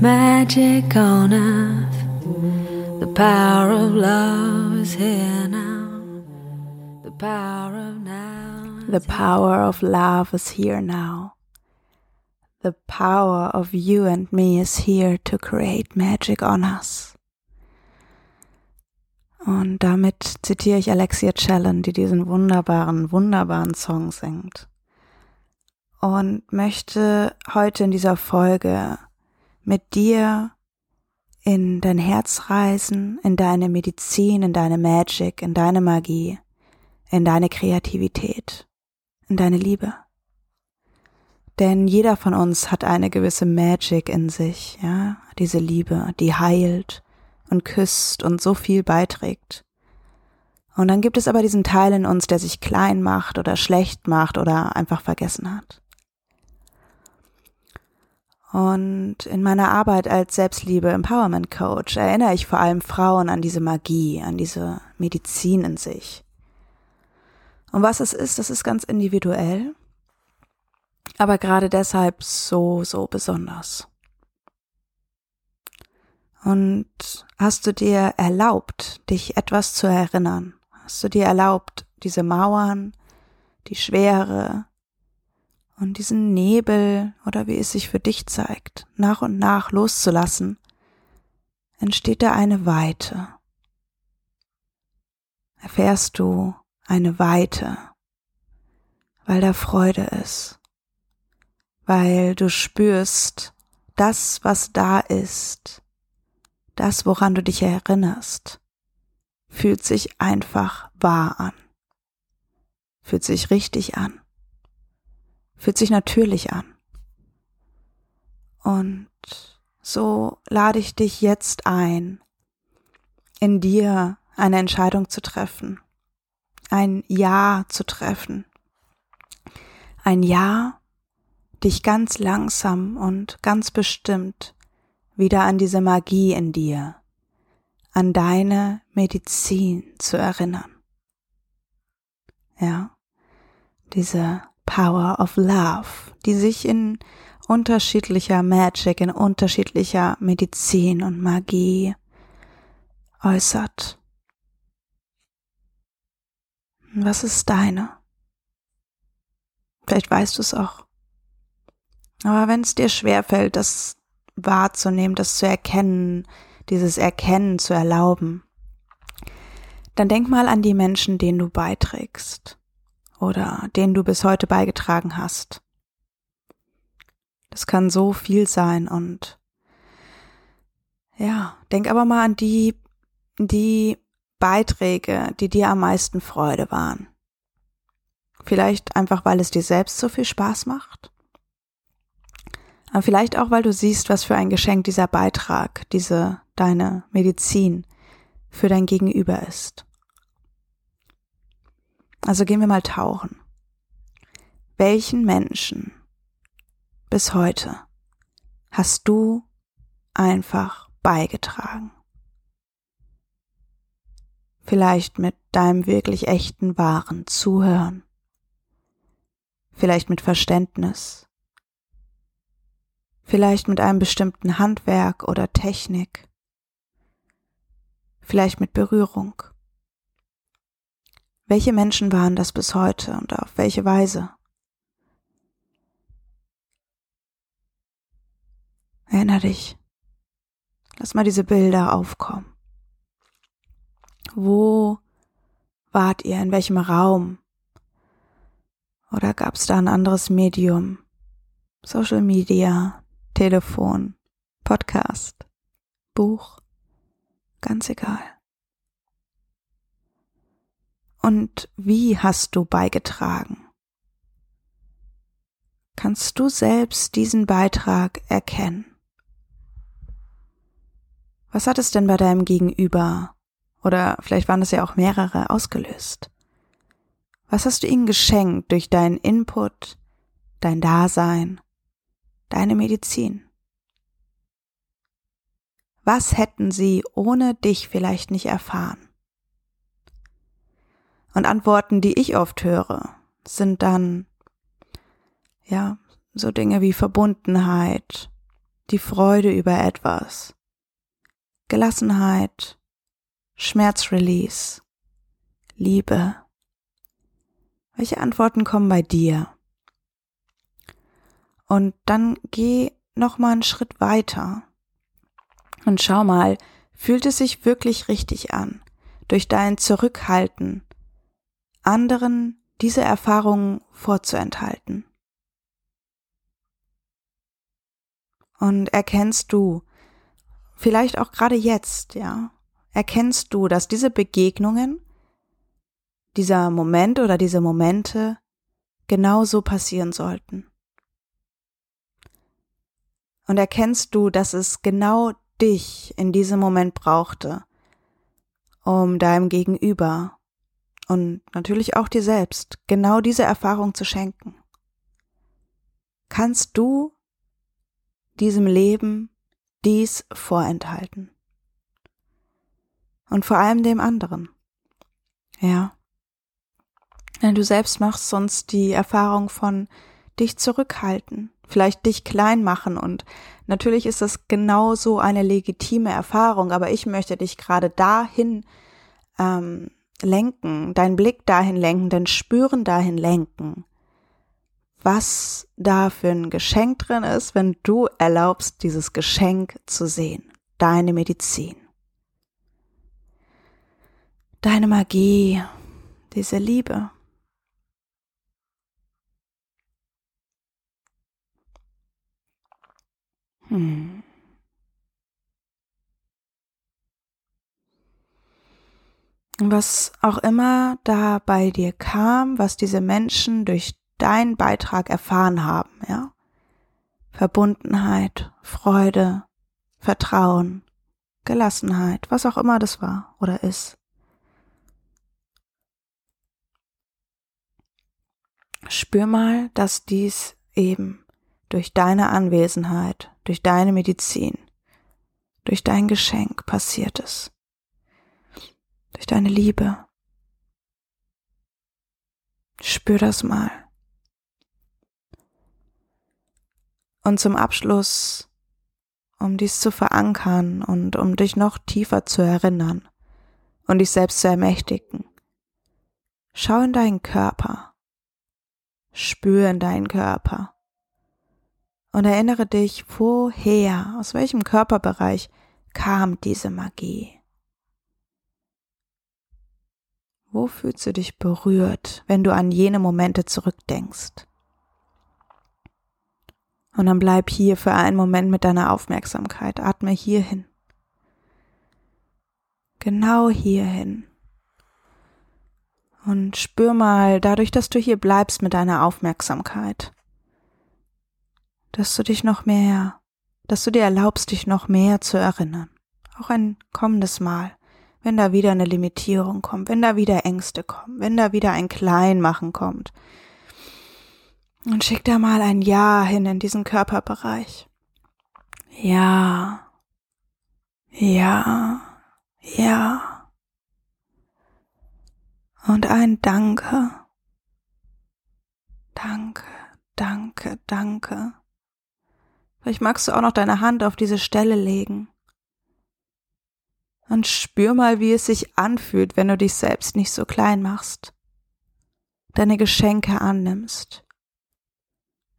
magic on earth. The power of love is here now. The power of now. The power of love is here now. The power of you and me is here to create magic on us. Und damit zitiere ich Alexia Challen, die diesen wunderbaren, wunderbaren Song singt. Und möchte heute in dieser Folge mit dir in dein Herz reisen, in deine Medizin, in deine Magic, in deine Magie, in deine Kreativität, in deine Liebe. Denn jeder von uns hat eine gewisse Magic in sich, ja, diese Liebe, die heilt und küsst und so viel beiträgt. Und dann gibt es aber diesen Teil in uns, der sich klein macht oder schlecht macht oder einfach vergessen hat. Und in meiner Arbeit als Selbstliebe Empowerment Coach erinnere ich vor allem Frauen an diese Magie, an diese Medizin in sich. Und was es ist, das ist ganz individuell, aber gerade deshalb so, so besonders. Und hast du dir erlaubt, dich etwas zu erinnern? Hast du dir erlaubt, diese Mauern, die Schwere, und diesen Nebel oder wie es sich für dich zeigt, nach und nach loszulassen, entsteht da eine Weite. Erfährst du eine Weite, weil da Freude ist, weil du spürst, das, was da ist, das, woran du dich erinnerst, fühlt sich einfach wahr an, fühlt sich richtig an fühlt sich natürlich an. Und so lade ich dich jetzt ein, in dir eine Entscheidung zu treffen, ein Ja zu treffen, ein Ja, dich ganz langsam und ganz bestimmt wieder an diese Magie in dir, an deine Medizin zu erinnern. Ja, diese Power of Love, die sich in unterschiedlicher Magic, in unterschiedlicher Medizin und Magie äußert. Was ist deine? Vielleicht weißt du es auch. Aber wenn es dir schwerfällt, das wahrzunehmen, das zu erkennen, dieses Erkennen zu erlauben, dann denk mal an die Menschen, denen du beiträgst oder den du bis heute beigetragen hast. Das kann so viel sein und ja, denk aber mal an die, die Beiträge, die dir am meisten Freude waren. Vielleicht einfach, weil es dir selbst so viel Spaß macht. Aber vielleicht auch, weil du siehst, was für ein Geschenk dieser Beitrag, diese deine Medizin für dein Gegenüber ist. Also gehen wir mal tauchen. Welchen Menschen bis heute hast du einfach beigetragen? Vielleicht mit deinem wirklich echten, wahren Zuhören. Vielleicht mit Verständnis. Vielleicht mit einem bestimmten Handwerk oder Technik. Vielleicht mit Berührung. Welche Menschen waren das bis heute und auf welche Weise? Erinner dich. Lass mal diese Bilder aufkommen. Wo wart ihr? In welchem Raum? Oder gab es da ein anderes Medium? Social Media, Telefon, Podcast, Buch? Ganz egal. Und wie hast du beigetragen? Kannst du selbst diesen Beitrag erkennen? Was hat es denn bei deinem Gegenüber, oder vielleicht waren es ja auch mehrere, ausgelöst? Was hast du ihnen geschenkt durch deinen Input, dein Dasein, deine Medizin? Was hätten sie ohne dich vielleicht nicht erfahren? Und Antworten, die ich oft höre, sind dann, ja, so Dinge wie Verbundenheit, die Freude über etwas, Gelassenheit, Schmerzrelease, Liebe. Welche Antworten kommen bei dir? Und dann geh noch mal einen Schritt weiter und schau mal, fühlt es sich wirklich richtig an, durch dein Zurückhalten anderen diese Erfahrungen vorzuenthalten? Und erkennst du, vielleicht auch gerade jetzt, ja, erkennst du, dass diese Begegnungen, dieser Moment oder diese Momente genauso passieren sollten? Und erkennst du, dass es genau dich in diesem Moment brauchte, um deinem Gegenüber und natürlich auch dir selbst genau diese Erfahrung zu schenken? Kannst du diesem Leben dies vorenthalten. Und vor allem dem anderen. Ja. Denn du selbst machst sonst die Erfahrung von dich zurückhalten, vielleicht dich klein machen und natürlich ist das genauso eine legitime Erfahrung, aber ich möchte dich gerade dahin ähm, lenken, deinen Blick dahin lenken, dein Spüren dahin lenken, was da für ein Geschenk drin ist, wenn du erlaubst, dieses Geschenk zu sehen. Deine Medizin. Deine Magie, diese Liebe. Hm. Was auch immer da bei dir kam, was diese Menschen durch deinen Beitrag erfahren haben, ja. Verbundenheit, Freude, Vertrauen, Gelassenheit, was auch immer das war oder ist. Spür mal, dass dies eben durch deine Anwesenheit, durch deine Medizin, durch dein Geschenk passiert ist. Durch deine Liebe. Spür das mal. Und zum Abschluss, um dies zu verankern und um dich noch tiefer zu erinnern und dich selbst zu ermächtigen, schau in deinen Körper, spür in deinen Körper und erinnere dich, woher, aus welchem Körperbereich kam diese Magie. Wo fühlst du dich berührt, wenn du an jene Momente zurückdenkst? Und dann bleib hier für einen Moment mit deiner Aufmerksamkeit. Atme hierhin. Genau hierhin. Und spür mal, dadurch, dass du hier bleibst mit deiner Aufmerksamkeit, dass du dich noch mehr, dass du dir erlaubst, dich noch mehr zu erinnern. Auch ein kommendes Mal, wenn da wieder eine Limitierung kommt, wenn da wieder Ängste kommen, wenn da wieder ein Kleinmachen kommt, und schick da mal ein Ja hin in diesen Körperbereich. Ja. Ja. Ja. Und ein Danke. Danke, danke, danke. Vielleicht magst du auch noch deine Hand auf diese Stelle legen. Und spür mal, wie es sich anfühlt, wenn du dich selbst nicht so klein machst. Deine Geschenke annimmst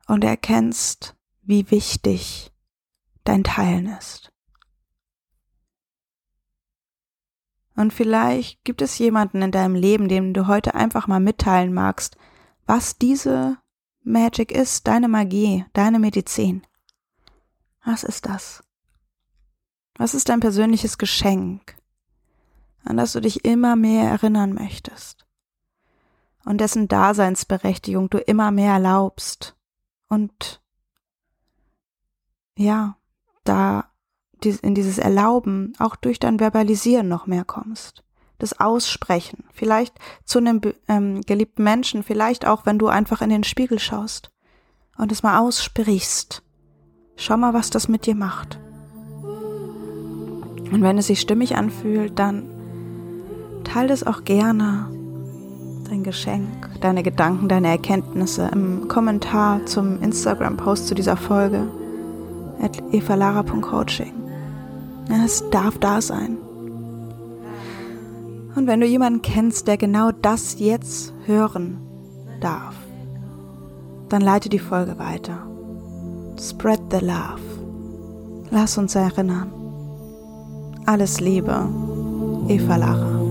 und erkennst, wie wichtig dein Teilen ist. Und vielleicht gibt es jemanden in deinem Leben, dem du heute einfach mal mitteilen magst, was diese Magic ist, deine Magie, deine Medizin. Was ist das? Was ist dein persönliches Geschenk, an das du dich immer mehr erinnern möchtest und dessen Daseinsberechtigung du immer mehr erlaubst und ja, da in dieses Erlauben auch durch dein Verbalisieren noch mehr kommst. Das Aussprechen, vielleicht zu einem ähm, geliebten Menschen, vielleicht auch, wenn du einfach in den Spiegel schaust und es mal aussprichst. Schau mal, was das mit dir macht. Und wenn es sich stimmig anfühlt, dann teile es auch gerne, dein Geschenk, deine Gedanken, deine Erkenntnisse im Kommentar zum Instagram-Post zu dieser Folge at evalara.coaching. Es darf da sein. Und wenn du jemanden kennst, der genau das jetzt hören darf, dann leite die Folge weiter. Spread the love. Lass uns erinnern. Alles Liebe, Eva Lara.